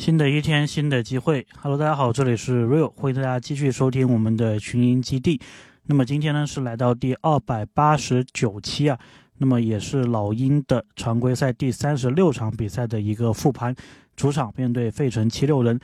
新的一天，新的机会。Hello，大家好，这里是 Real，欢迎大家继续收听我们的群英基地。那么今天呢是来到第二百八十九期啊，那么也是老鹰的常规赛第三十六场比赛的一个复盘，主场面对费城七六人。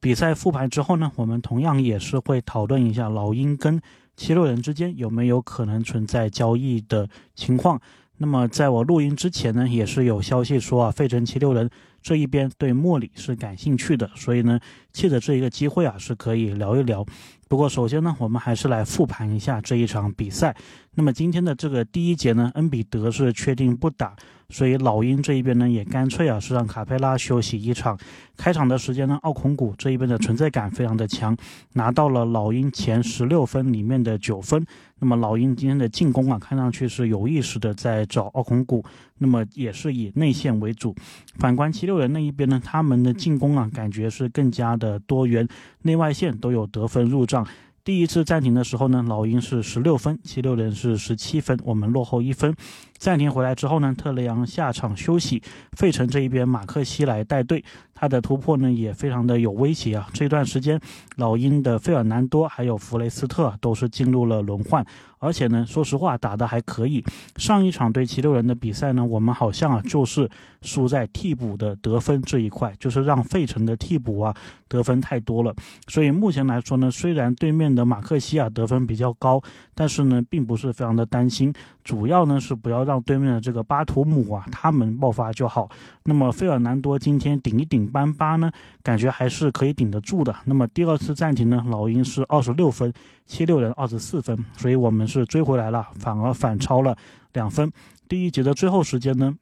比赛复盘之后呢，我们同样也是会讨论一下老鹰跟七六人之间有没有可能存在交易的情况。那么在我录音之前呢，也是有消息说啊，费城七六人。这一边对莫里是感兴趣的，所以呢，借着这一个机会啊，是可以聊一聊。不过首先呢，我们还是来复盘一下这一场比赛。那么今天的这个第一节呢，恩比德是确定不打。所以老鹰这一边呢，也干脆啊是让卡佩拉休息一场。开场的时间呢，奥孔古这一边的存在感非常的强，拿到了老鹰前十六分里面的九分。那么老鹰今天的进攻啊，看上去是有意识的在找奥孔古，那么也是以内线为主。反观七六人那一边呢，他们的进攻啊，感觉是更加的多元，内外线都有得分入账。第一次暂停的时候呢，老鹰是十六分，七六人是十七分，我们落后一分。暂停回来之后呢，特雷杨下场休息，费城这一边马克西来带队，他的突破呢也非常的有威胁啊。这段时间，老鹰的费尔南多还有弗雷斯特都是进入了轮换，而且呢，说实话打得还可以。上一场对七六人的比赛呢，我们好像啊就是输在替补的得分这一块，就是让费城的替补啊得分太多了。所以目前来说呢，虽然对面的马克西啊得分比较高，但是呢，并不是非常的担心。主要呢是不要让对面的这个巴图姆啊他们爆发就好。那么费尔南多今天顶一顶班巴呢，感觉还是可以顶得住的。那么第二次暂停呢，老鹰是二十六分，七六人二十四分，所以我们是追回来了，反而反超了两分。第一节的最后时间呢，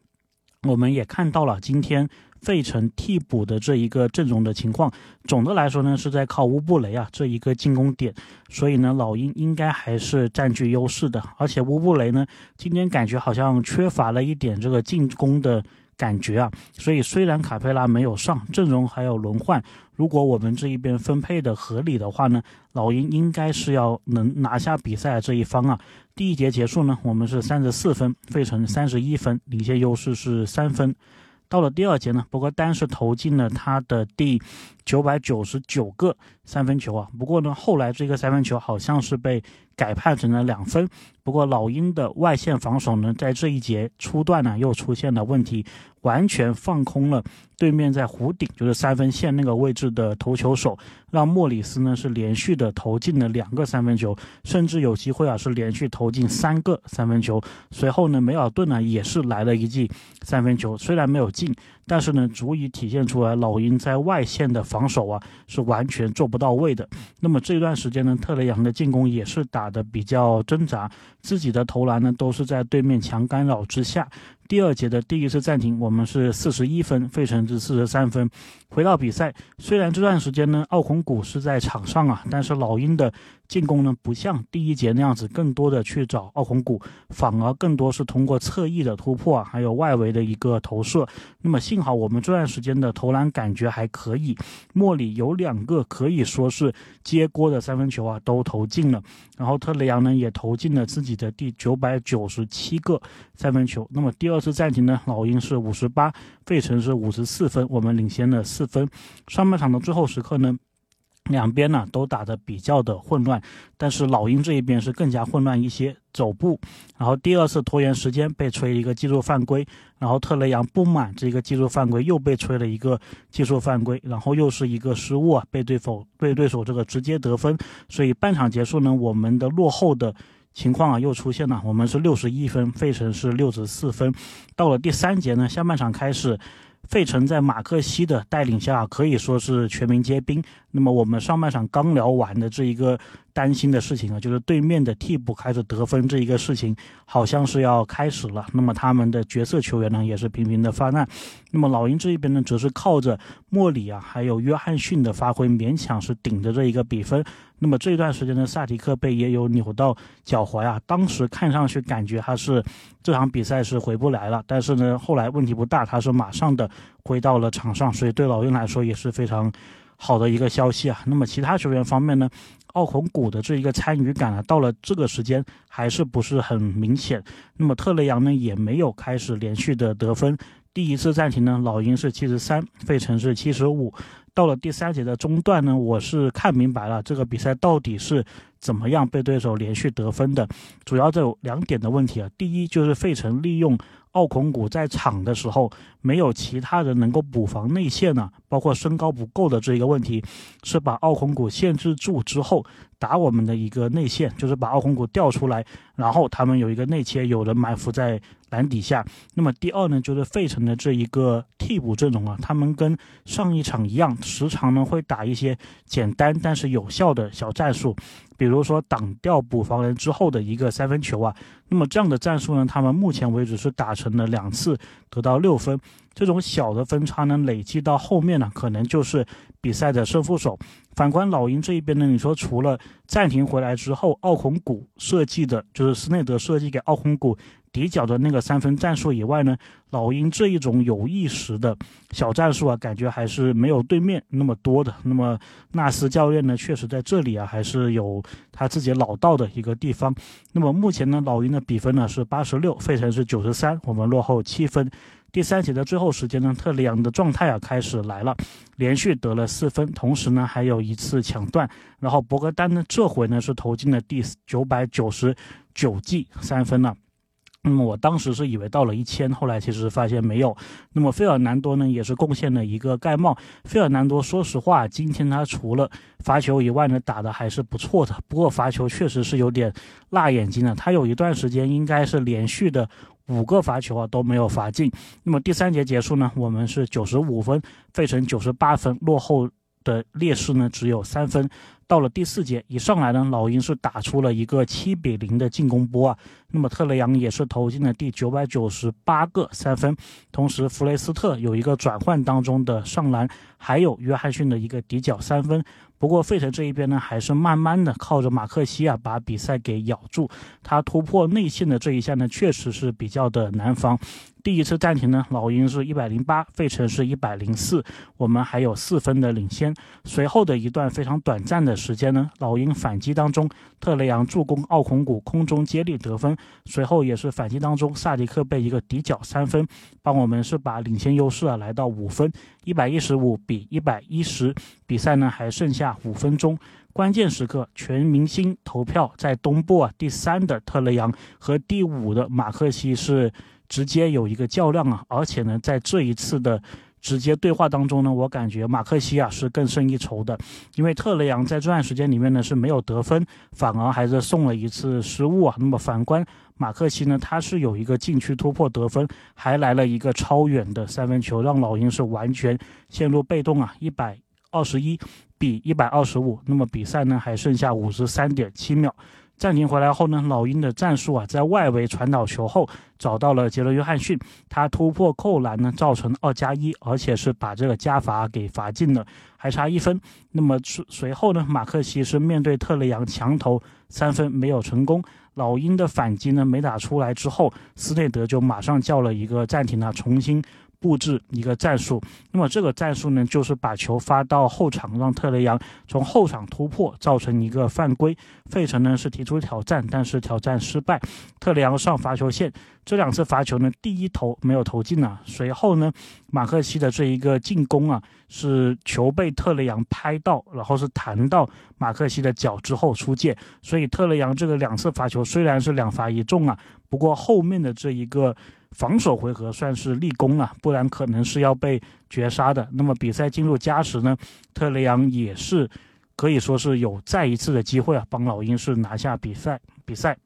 我们也看到了今天。费城替补的这一个阵容的情况，总的来说呢是在靠乌布雷啊这一个进攻点，所以呢老鹰应该还是占据优势的。而且乌布雷呢今天感觉好像缺乏了一点这个进攻的感觉啊，所以虽然卡佩拉没有上阵容还有轮换，如果我们这一边分配的合理的话呢，老鹰应该是要能拿下比赛这一方啊。第一节结束呢，我们是三十四分，费城三十一分，领先优势是三分。到了第二节呢，不过单是投进了他的第九百九十九个三分球啊。不过呢，后来这个三分球好像是被改判成了两分。不过老鹰的外线防守呢，在这一节初段呢又出现了问题，完全放空了对面在弧顶，就是三分线那个位置的投球手，让莫里斯呢是连续的投进了两个三分球，甚至有机会啊是连续投进三个三分球。随后呢，梅尔顿呢也是来了一记三分球，虽然没有进。但是呢，足以体现出来老鹰在外线的防守啊是完全做不到位的。那么这段时间呢，特雷杨的进攻也是打的比较挣扎，自己的投篮呢都是在对面强干扰之下。第二节的第一次暂停，我们是四十一分，费城是四十三分。回到比赛，虽然这段时间呢，奥孔古是在场上啊，但是老鹰的进攻呢，不像第一节那样子，更多的去找奥孔古，反而更多是通过侧翼的突破啊，还有外围的一个投射。那么幸好我们这段时间的投篮感觉还可以，莫里有两个可以说是接锅的三分球啊，都投进了。然后特雷杨呢，也投进了自己的第九百九十七个三分球。那么第二。二次暂停呢，老鹰是五十八，费城是五十四分，我们领先了四分。上半场的最后时刻呢，两边呢都打得比较的混乱，但是老鹰这一边是更加混乱一些，走步，然后第二次拖延时间被吹一个技术犯规，然后特雷杨不满这个技术犯规又被吹了一个技术犯规，然后又是一个失误啊，被对手被对手这个直接得分，所以半场结束呢，我们的落后的。情况啊又出现了，我们是六十一分，费城是六十四分。到了第三节呢，下半场开始，费城在马克西的带领下可以说是全民皆兵。那么我们上半场刚聊完的这一个。担心的事情啊，就是对面的替补开始得分这一个事情，好像是要开始了。那么他们的角色球员呢，也是频频的发难。那么老鹰这一边呢，则是靠着莫里啊，还有约翰逊的发挥，勉强是顶着这一个比分。那么这段时间呢，萨迪克贝也有扭到脚踝啊，当时看上去感觉他是这场比赛是回不来了。但是呢，后来问题不大，他是马上的回到了场上，所以对老鹰来说也是非常。好的一个消息啊，那么其他球员方面呢，奥孔古的这一个参与感啊，到了这个时间还是不是很明显。那么特雷杨呢，也没有开始连续的得分。第一次暂停呢，老鹰是七十三，费城是七十五。到了第三节的中段呢，我是看明白了这个比赛到底是怎么样被对手连续得分的，主要这有两点的问题啊。第一就是费城利用奥孔古在场的时候没有其他人能够补防内线呢，包括身高不够的这一个问题，是把奥孔古限制住之后打我们的一个内线，就是把奥孔古调出来，然后他们有一个内切，有人埋伏在。篮底下，那么第二呢，就是费城的这一个替补阵容啊，他们跟上一场一样，时常呢会打一些简单但是有效的小战术，比如说挡掉补防人之后的一个三分球啊。那么这样的战术呢，他们目前为止是打成了两次，得到六分。这种小的分差呢，累计到后面呢，可能就是比赛的胜负手。反观老鹰这一边呢，你说除了暂停回来之后，奥孔古设计的，就是斯内德设计给奥孔古。底角的那个三分战术以外呢，老鹰这一种有意识的小战术啊，感觉还是没有对面那么多的。那么纳斯教练呢，确实在这里啊，还是有他自己老道的一个地方。那么目前呢，老鹰的比分呢是八十六，费城是九十三，我们落后七分。第三节的最后时间呢，特里昂的状态啊开始来了，连续得了四分，同时呢还有一次抢断。然后博格丹呢，这回呢是投进了第九百九十九记三分了。那么我当时是以为到了一千，后来其实发现没有。那么费尔南多呢，也是贡献了一个盖帽。费尔南多说实话，今天他除了罚球以外呢，打的还是不错的。不过罚球确实是有点辣眼睛了。他有一段时间应该是连续的五个罚球啊都没有罚进。那么第三节结束呢，我们是九十五分，费城九十八分，落后的劣势呢只有三分。到了第四节一上来呢，老鹰是打出了一个七比零的进攻波啊。那么特雷杨也是投进了第九百九十八个三分，同时弗雷斯特有一个转换当中的上篮，还有约翰逊的一个底角三分。不过费城这一边呢，还是慢慢的靠着马克西啊把比赛给咬住。他突破内线的这一下呢，确实是比较的难防。第一次暂停呢，老鹰是一百零八，费城是一百零四，我们还有四分的领先。随后的一段非常短暂的时间呢，老鹰反击当中，特雷杨助攻奥孔古空中接力得分，随后也是反击当中，萨迪克被一个底角三分，帮我们是把领先优势啊来到五分，一百一十五比一百一十，比赛呢还剩下五分钟，关键时刻全明星投票在东部啊，第三的特雷杨和第五的马克西是。直接有一个较量啊，而且呢，在这一次的直接对话当中呢，我感觉马克西啊是更胜一筹的，因为特雷杨在这段时间里面呢是没有得分，反而还是送了一次失误啊。那么反观马克西呢，他是有一个禁区突破得分，还来了一个超远的三分球，让老鹰是完全陷入被动啊，一百二十一比一百二十五，那么比赛呢还剩下五十三点七秒。暂停回来后呢，老鹰的战术啊，在外围传导球后找到了杰伦·约翰逊，他突破扣篮呢，造成二加一，而且是把这个加罚给罚进了，还差一分。那么随随后呢，马克西是面对特雷杨强投三分没有成功，老鹰的反击呢没打出来之后，斯内德就马上叫了一个暂停啊，重新。布置一个战术，那么这个战术呢，就是把球发到后场，让特雷杨从后场突破，造成一个犯规。费城呢是提出挑战，但是挑战失败。特雷杨上罚球线，这两次罚球呢，第一投没有投进啊。随后呢，马克西的这一个进攻啊，是球被特雷杨拍到，然后是弹到马克西的脚之后出界。所以特雷杨这个两次罚球虽然是两罚一中啊，不过后面的这一个。防守回合算是立功了，不然可能是要被绝杀的。那么比赛进入加时呢，特雷杨也是可以说是有再一次的机会啊，帮老鹰是拿下比赛比赛。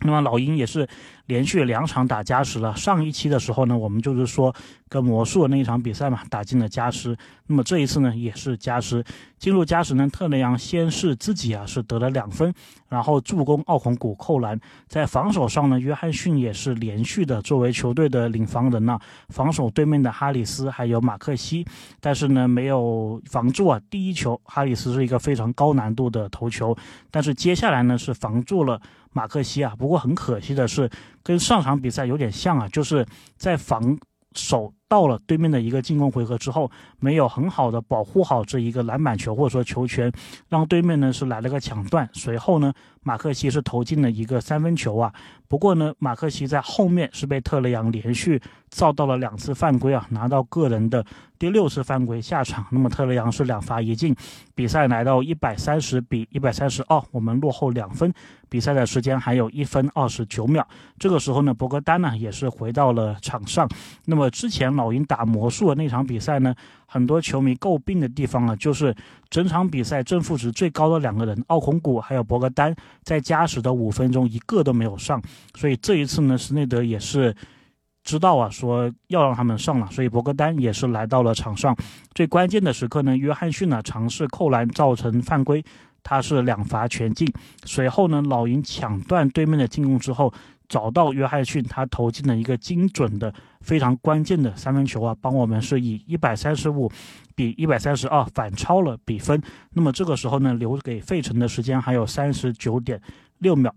那么老鹰也是连续两场打加时了。上一期的时候呢，我们就是说跟魔术那一场比赛嘛，打进了加时。那么这一次呢，也是加时。进入加时呢，特雷杨先是自己啊是得了两分，然后助攻奥孔古扣篮。在防守上呢，约翰逊也是连续的作为球队的领防人呐，防守对面的哈里斯还有马克西，但是呢没有防住啊。第一球哈里斯是一个非常高难度的头球，但是接下来呢是防住了。马克西啊，不过很可惜的是，跟上场比赛有点像啊，就是在防守到了对面的一个进攻回合之后，没有很好的保护好这一个篮板球或者说球权，让对面呢是来了个抢断。随后呢，马克西是投进了一个三分球啊。不过呢，马克西在后面是被特雷杨连续造到了两次犯规啊，拿到个人的第六次犯规下场。那么特雷杨是两罚一进，比赛来到一百三十比一百三十二，我们落后两分。比赛的时间还有一分二十九秒。这个时候呢，博格丹呢也是回到了场上。那么之前老鹰打魔术的那场比赛呢，很多球迷诟病的地方啊，就是整场比赛正负值最高的两个人奥孔古还有博格丹，在加时的五分钟一个都没有上。所以这一次呢，施内德也是知道啊，说要让他们上了，所以博格丹也是来到了场上。最关键的时刻呢，约翰逊呢尝试扣篮造成犯规，他是两罚全进。随后呢，老鹰抢断对面的进攻之后，找到约翰逊，他投进了一个精准的、非常关键的三分球啊，帮我们是以一百三十五比一百三十二反超了比分。那么这个时候呢，留给费城的时间还有三十九点六秒。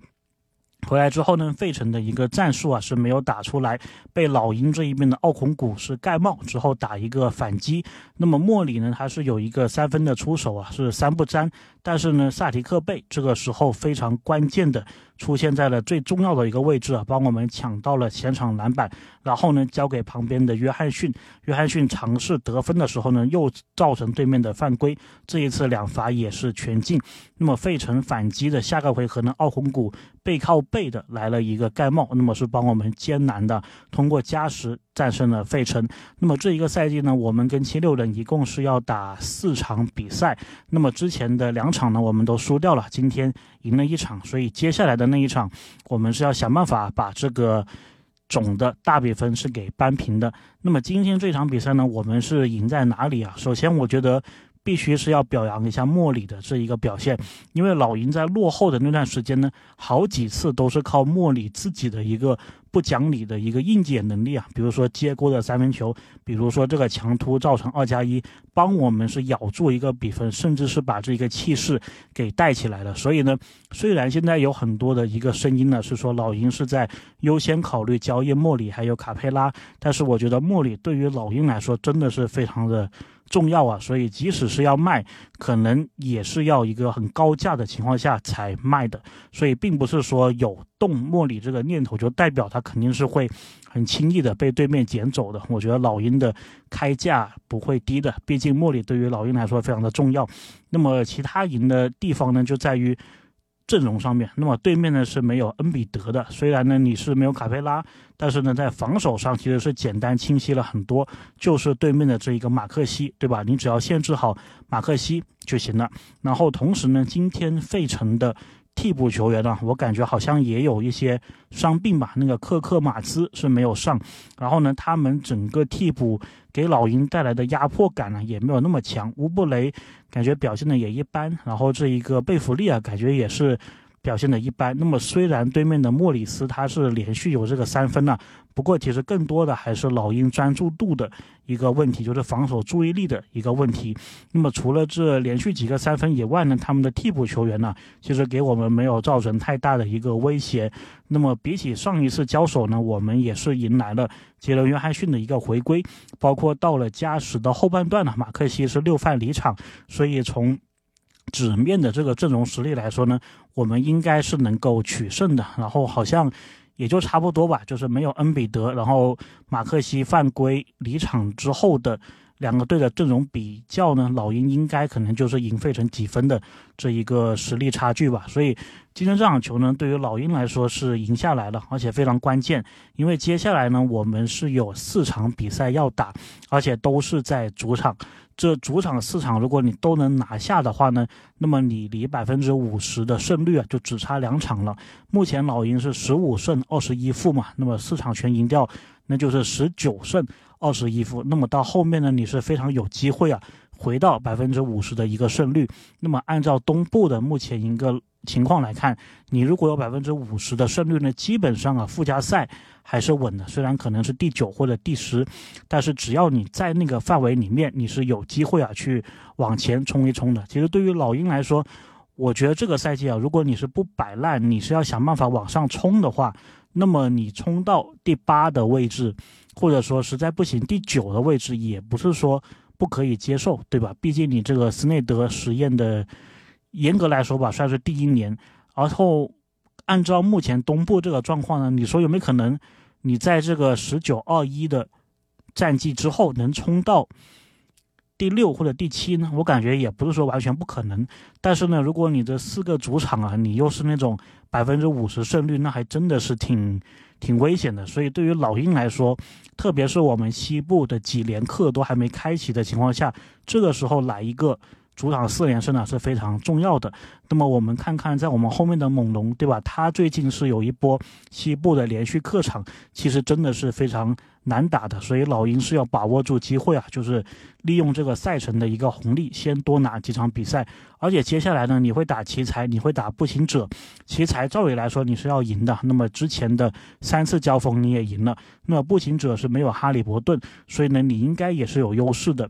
回来之后呢，费城的一个战术啊是没有打出来，被老鹰这一边的奥孔古是盖帽之后打一个反击。那么莫里呢，他是有一个三分的出手啊，是三不沾。但是呢，萨提克贝这个时候非常关键的出现在了最重要的一个位置啊，帮我们抢到了前场篮板，然后呢交给旁边的约翰逊。约翰逊尝试得分的时候呢，又造成对面的犯规，这一次两罚也是全进。那么费城反击的下个回合呢，奥孔古背靠背的来了一个盖帽，那么是帮我们艰难的通过加时。战胜了费城。那么这一个赛季呢，我们跟七六人一共是要打四场比赛。那么之前的两场呢，我们都输掉了，今天赢了一场，所以接下来的那一场，我们是要想办法把这个总的大比分是给扳平的。那么今天这场比赛呢，我们是赢在哪里啊？首先，我觉得。必须是要表扬一下莫里的这一个表现，因为老鹰在落后的那段时间呢，好几次都是靠莫里自己的一个不讲理的一个应解能力啊，比如说接锅的三分球，比如说这个强突造成二加一，帮我们是咬住一个比分，甚至是把这个气势给带起来了。所以呢，虽然现在有很多的一个声音呢，是说老鹰是在优先考虑交易莫里还有卡佩拉，但是我觉得莫里对于老鹰来说真的是非常的。重要啊，所以即使是要卖，可能也是要一个很高价的情况下才卖的。所以并不是说有动莫里这个念头，就代表他肯定是会很轻易的被对面捡走的。我觉得老鹰的开价不会低的，毕竟莫里对于老鹰来说非常的重要。那么其他赢的地方呢，就在于。阵容上面，那么对面呢是没有恩比德的。虽然呢你是没有卡佩拉，但是呢在防守上其实是简单清晰了很多。就是对面的这一个马克西，对吧？你只要限制好马克西就行了。然后同时呢，今天费城的。替补球员呢，我感觉好像也有一些伤病吧。那个克克马兹是没有上，然后呢，他们整个替补给老鹰带来的压迫感呢也没有那么强。乌布雷感觉表现的也一般，然后这一个贝弗利啊，感觉也是。表现的一般。那么虽然对面的莫里斯他是连续有这个三分呢，不过其实更多的还是老鹰专注度的一个问题，就是防守注意力的一个问题。那么除了这连续几个三分以外呢，他们的替补球员呢，其实给我们没有造成太大的一个威胁。那么比起上一次交手呢，我们也是迎来了杰伦约翰逊的一个回归，包括到了加时的后半段呢，马克西是六犯离场，所以从。纸面的这个阵容实力来说呢，我们应该是能够取胜的。然后好像也就差不多吧，就是没有恩比德，然后马克西犯规离场之后的两个队的阵容比较呢，老鹰应该可能就是赢费城几分的这一个实力差距吧。所以今天这场球呢，对于老鹰来说是赢下来了，而且非常关键，因为接下来呢，我们是有四场比赛要打，而且都是在主场。这主场四场，如果你都能拿下的话呢，那么你离百分之五十的胜率啊，就只差两场了。目前老鹰是十五胜二十一负嘛，那么四场全赢掉，那就是十九胜二十一负。那么到后面呢，你是非常有机会啊，回到百分之五十的一个胜率。那么按照东部的目前一个。情况来看，你如果有百分之五十的胜率呢，基本上啊附加赛还是稳的。虽然可能是第九或者第十，但是只要你在那个范围里面，你是有机会啊去往前冲一冲的。其实对于老鹰来说，我觉得这个赛季啊，如果你是不摆烂，你是要想办法往上冲的话，那么你冲到第八的位置，或者说实在不行第九的位置，也不是说不可以接受，对吧？毕竟你这个斯内德实验的，严格来说吧，算是第一年。然后按照目前东部这个状况呢，你说有没有可能，你在这个十九二一的战绩之后能冲到？第六或者第七呢？我感觉也不是说完全不可能。但是呢，如果你这四个主场啊，你又是那种百分之五十胜率，那还真的是挺挺危险的。所以对于老鹰来说，特别是我们西部的几连客都还没开启的情况下，这个时候来一个。主场四连胜呢是非常重要的。那么我们看看，在我们后面的猛龙，对吧？他最近是有一波西部的连续客场，其实真的是非常难打的。所以老鹰是要把握住机会啊，就是利用这个赛程的一个红利，先多拿几场比赛。而且接下来呢，你会打奇才，你会打步行者。奇才照理来说你是要赢的，那么之前的三次交锋你也赢了。那么步行者是没有哈利伯顿，所以呢，你应该也是有优势的。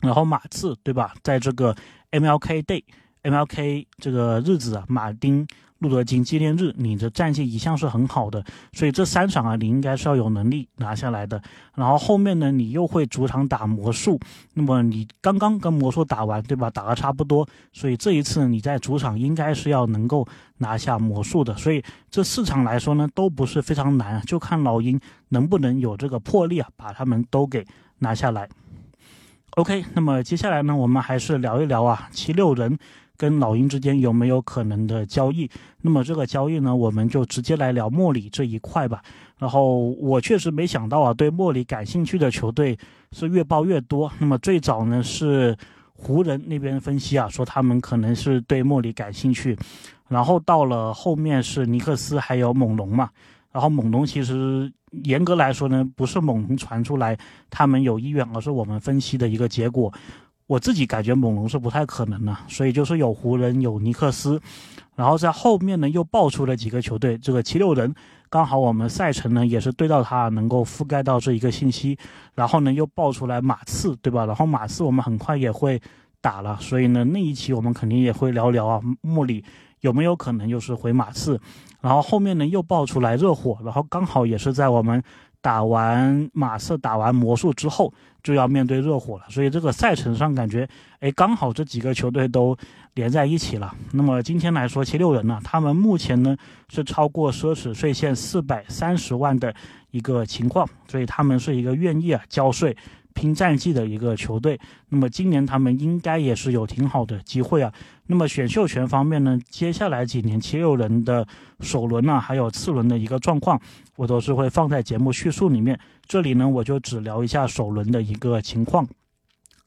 然后马刺对吧，在这个 MLK Day，MLK 这个日子啊，马丁路德金纪念日，你的战绩一向是很好的，所以这三场啊，你应该是要有能力拿下来的。然后后面呢，你又会主场打魔术，那么你刚刚跟魔术打完对吧，打的差不多，所以这一次你在主场应该是要能够拿下魔术的。所以这四场来说呢，都不是非常难，就看老鹰能不能有这个魄力啊，把他们都给拿下来。OK，那么接下来呢，我们还是聊一聊啊，七六人跟老鹰之间有没有可能的交易？那么这个交易呢，我们就直接来聊莫里这一块吧。然后我确实没想到啊，对莫里感兴趣的球队是越报越多。那么最早呢是湖人那边分析啊，说他们可能是对莫里感兴趣，然后到了后面是尼克斯还有猛龙嘛。然后猛龙其实严格来说呢，不是猛龙传出来他们有意愿，而是我们分析的一个结果。我自己感觉猛龙是不太可能的，所以就是有湖人有尼克斯，然后在后面呢又爆出了几个球队，这个七六人刚好我们赛程呢也是对到他能够覆盖到这一个信息，然后呢又爆出来马刺，对吧？然后马刺我们很快也会打了，所以呢那一期我们肯定也会聊聊啊，穆里有没有可能又是回马刺？然后后面呢又爆出来热火，然后刚好也是在我们打完马刺、打完魔术之后就要面对热火了，所以这个赛程上感觉，哎，刚好这几个球队都连在一起了。那么今天来说，七六人呢，他们目前呢是超过奢侈税线四百三十万的一个情况，所以他们是一个愿意啊交税。拼战绩的一个球队，那么今年他们应该也是有挺好的机会啊。那么选秀权方面呢，接下来几年七六人的首轮呢，还有次轮的一个状况，我都是会放在节目叙述里面。这里呢，我就只聊一下首轮的一个情况。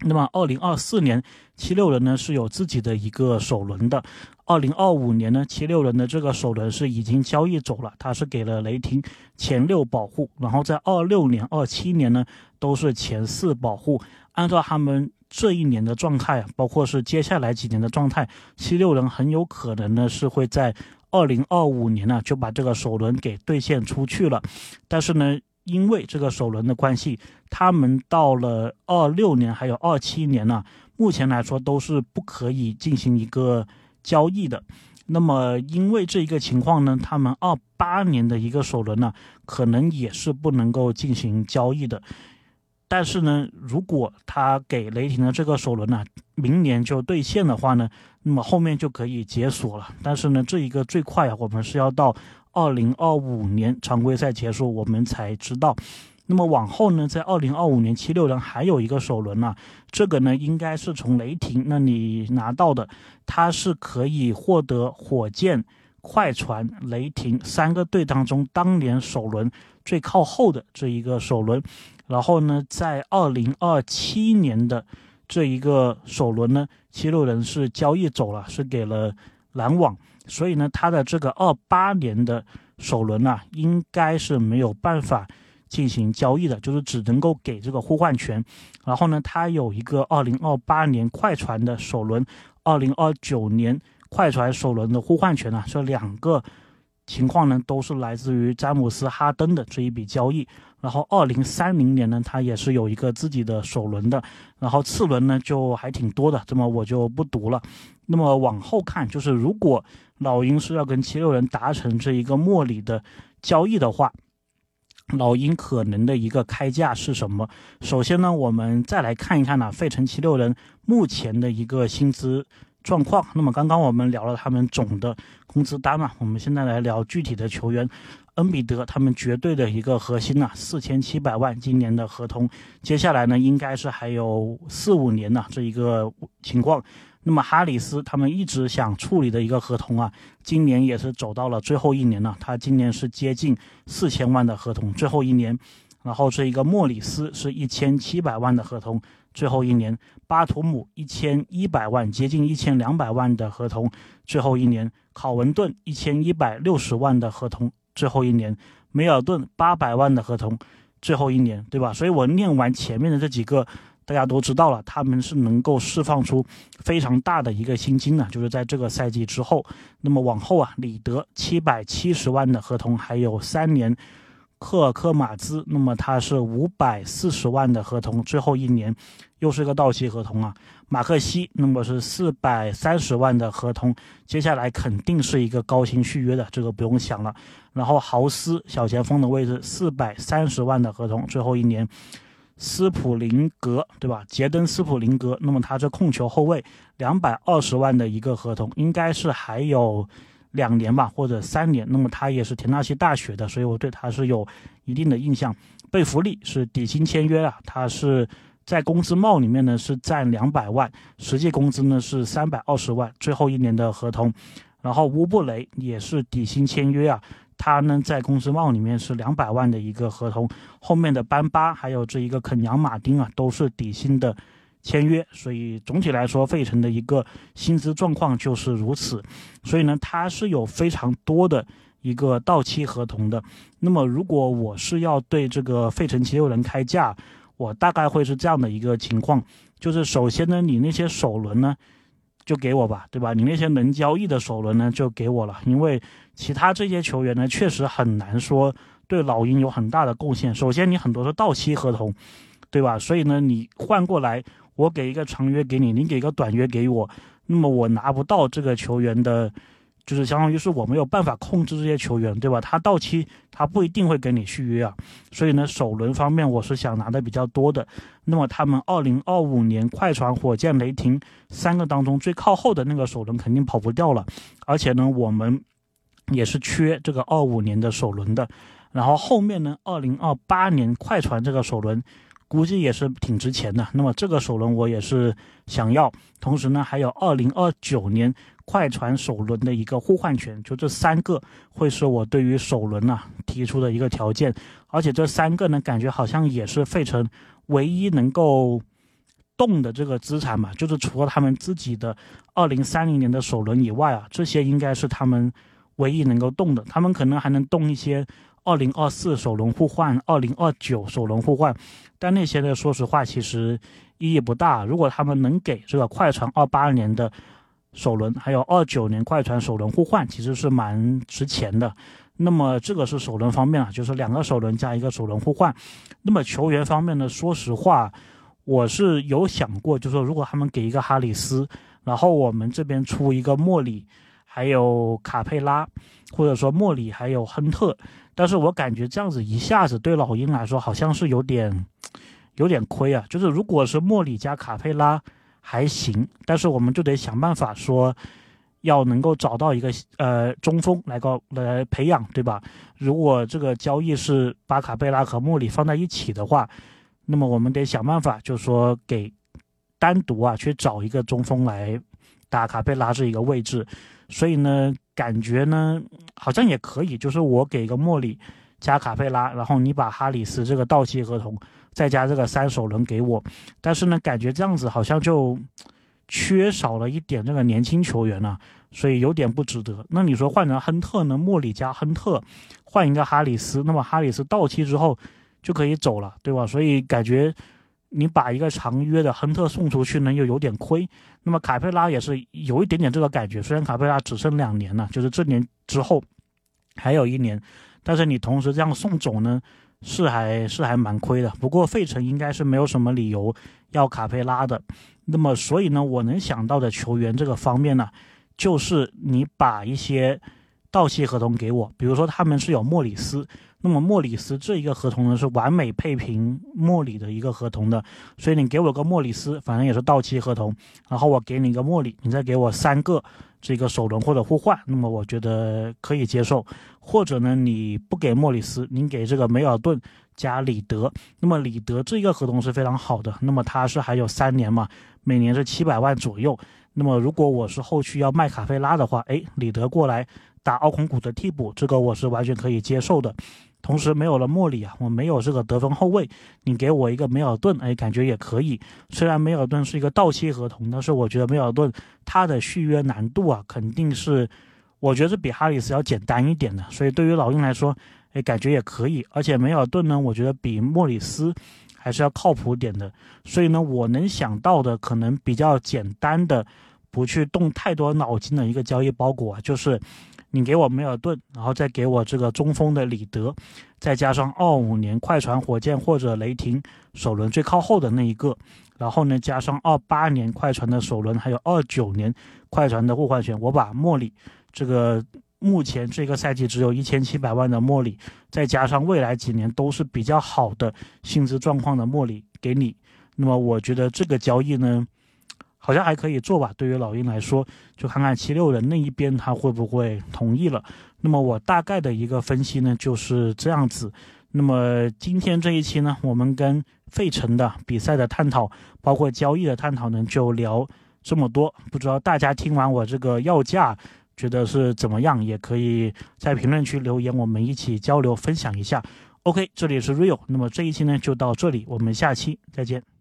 那么，二零二四年七六人呢是有自己的一个首轮的。二零二五年呢，七六人的这个首轮是已经交易走了，他是给了雷霆前六保护。然后在二六年、二七年呢都是前四保护。按照他们这一年的状态，包括是接下来几年的状态，七六人很有可能呢是会在二零二五年呢就把这个首轮给兑现出去了。但是呢。因为这个首轮的关系，他们到了二六年还有二七年呢，目前来说都是不可以进行一个交易的。那么因为这一个情况呢，他们二八年的一个首轮呢，可能也是不能够进行交易的。但是呢，如果他给雷霆的这个首轮呢，明年就兑现的话呢，那么后面就可以解锁了。但是呢，这一个最快啊，我们是要到。二零二五年常规赛结束，我们才知道。那么往后呢，在二零二五年七六人还有一个首轮呢，这个呢应该是从雷霆那里拿到的，它是可以获得火箭、快船、雷霆三个队当中当年首轮最靠后的这一个首轮。然后呢，在二零二七年的这一个首轮呢，七六人是交易走了，是给了篮网。所以呢，他的这个二八年的首轮啊，应该是没有办法进行交易的，就是只能够给这个互换权。然后呢，他有一个二零二八年快船的首轮，二零二九年快船首轮的互换权呢，这两个情况呢，都是来自于詹姆斯哈登的这一笔交易。然后二零三零年呢，他也是有一个自己的首轮的，然后次轮呢就还挺多的，这么我就不读了。那么往后看，就是如果老鹰是要跟七六人达成这一个莫里的交易的话，老鹰可能的一个开价是什么？首先呢，我们再来看一看呢，费城七六人目前的一个薪资状况。那么刚刚我们聊了他们总的工资单嘛，我们现在来聊具体的球员。恩比德他们绝对的一个核心啊，四千七百万今年的合同，接下来呢应该是还有四五年呢这一个情况。那么哈里斯他们一直想处理的一个合同啊，今年也是走到了最后一年了。他今年是接近四千万的合同，最后一年。然后这一个莫里斯是一千七百万的合同，最后一年。巴图姆一千一百万，接近一千两百万的合同，最后一年。考文顿一千一百六十万的合同。最后一年，梅尔顿八百万的合同，最后一年，对吧？所以我念完前面的这几个，大家都知道了，他们是能够释放出非常大的一个薪金的，就是在这个赛季之后。那么往后啊，里德七百七十万的合同还有三年，克尔克马兹，那么他是五百四十万的合同，最后一年。又是一个到期合同啊，马克西那么是四百三十万的合同，接下来肯定是一个高薪续约的，这个不用想了。然后豪斯小前锋的位置四百三十万的合同，最后一年。斯普林格对吧？杰登斯普林格，那么他这控球后卫两百二十万的一个合同，应该是还有两年吧，或者三年。那么他也是田纳西大学的，所以我对他是有一定的印象。贝弗利是底薪签约啊，他是。在工资帽里面呢是占两百万，实际工资呢是三百二十万，最后一年的合同。然后乌布雷也是底薪签约啊，他呢在工资帽里面是两百万的一个合同。后面的班巴还有这一个肯扬马丁啊都是底薪的签约，所以总体来说费城的一个薪资状况就是如此。所以呢，他是有非常多的一个到期合同的。那么如果我是要对这个费城七六人开价，我大概会是这样的一个情况，就是首先呢，你那些首轮呢，就给我吧，对吧？你那些能交易的首轮呢，就给我了，因为其他这些球员呢，确实很难说对老鹰有很大的贡献。首先，你很多是到期合同，对吧？所以呢，你换过来，我给一个长约给你，你给一个短约给我，那么我拿不到这个球员的。就是相当于是我没有办法控制这些球员，对吧？他到期他不一定会给你续约啊，所以呢，首轮方面我是想拿的比较多的。那么他们二零二五年快船、火箭、雷霆三个当中最靠后的那个首轮肯定跑不掉了，而且呢，我们也是缺这个二五年的首轮的。然后后面呢，二零二八年快船这个首轮估计也是挺值钱的，那么这个首轮我也是想要。同时呢，还有二零二九年。快船首轮的一个互换权，就这三个会是我对于首轮呐提出的一个条件，而且这三个呢，感觉好像也是费城唯一能够动的这个资产嘛，就是除了他们自己的二零三零年的首轮以外啊，这些应该是他们唯一能够动的，他们可能还能动一些二零二四首轮互换、二零二九首轮互换，但那些呢，说实话其实意义不大。如果他们能给这个快船二八年的。首轮还有二九年快船首轮互换，其实是蛮值钱的。那么这个是首轮方面啊，就是两个首轮加一个首轮互换。那么球员方面呢，说实话，我是有想过，就是说如果他们给一个哈里斯，然后我们这边出一个莫里，还有卡佩拉，或者说莫里还有亨特，但是我感觉这样子一下子对老鹰来说好像是有点有点亏啊。就是如果是莫里加卡佩拉。还行，但是我们就得想办法说，要能够找到一个呃中锋来个来培养，对吧？如果这个交易是把卡贝拉和莫里放在一起的话，那么我们得想办法，就是说给单独啊去找一个中锋来打卡贝拉这一个位置。所以呢，感觉呢好像也可以，就是我给个莫里加卡佩拉，然后你把哈里斯这个到期合同。再加这个三首轮给我，但是呢，感觉这样子好像就缺少了一点这个年轻球员呢，所以有点不值得。那你说换成亨特呢？莫里加亨特换一个哈里斯，那么哈里斯到期之后就可以走了，对吧？所以感觉你把一个长约的亨特送出去呢，又有点亏。那么卡佩拉也是有一点点这个感觉，虽然卡佩拉只剩两年了，就是这年之后还有一年，但是你同时这样送走呢？是还是还蛮亏的，不过费城应该是没有什么理由要卡佩拉的。那么，所以呢，我能想到的球员这个方面呢，就是你把一些到期合同给我，比如说他们是有莫里斯，那么莫里斯这一个合同呢是完美配平莫里的一个合同的，所以你给我个莫里斯，反正也是到期合同，然后我给你一个莫里，你再给我三个这个首轮或者互换，那么我觉得可以接受，或者呢你不给莫里斯，你给这个梅尔顿加里德，那么里德这个合同是非常好的，那么他是还有三年嘛，每年是七百万左右，那么如果我是后续要卖卡菲拉的话，哎，里德过来。打奥孔古的替补，这个我是完全可以接受的。同时没有了莫里啊，我没有这个得分后卫，你给我一个梅尔顿，哎，感觉也可以。虽然梅尔顿是一个到期合同，但是我觉得梅尔顿他的续约难度啊，肯定是我觉得是比哈里斯要简单一点的。所以对于老鹰来说，哎，感觉也可以。而且梅尔顿呢，我觉得比莫里斯还是要靠谱点的。所以呢，我能想到的可能比较简单的，不去动太多脑筋的一个交易包裹啊，就是。你给我梅尔顿，然后再给我这个中锋的里德，再加上二五年快船、火箭或者雷霆首轮最靠后的那一个，然后呢加上二八年快船的首轮，还有二九年快船的互换权，我把莫里这个目前这个赛季只有一千七百万的莫里，再加上未来几年都是比较好的薪资状况的莫里给你，那么我觉得这个交易呢。好像还可以做吧，对于老鹰来说，就看看七六人那一边他会不会同意了。那么我大概的一个分析呢就是这样子。那么今天这一期呢，我们跟费城的比赛的探讨，包括交易的探讨呢，就聊这么多。不知道大家听完我这个要价，觉得是怎么样？也可以在评论区留言，我们一起交流分享一下。OK，这里是 Real，那么这一期呢就到这里，我们下期再见。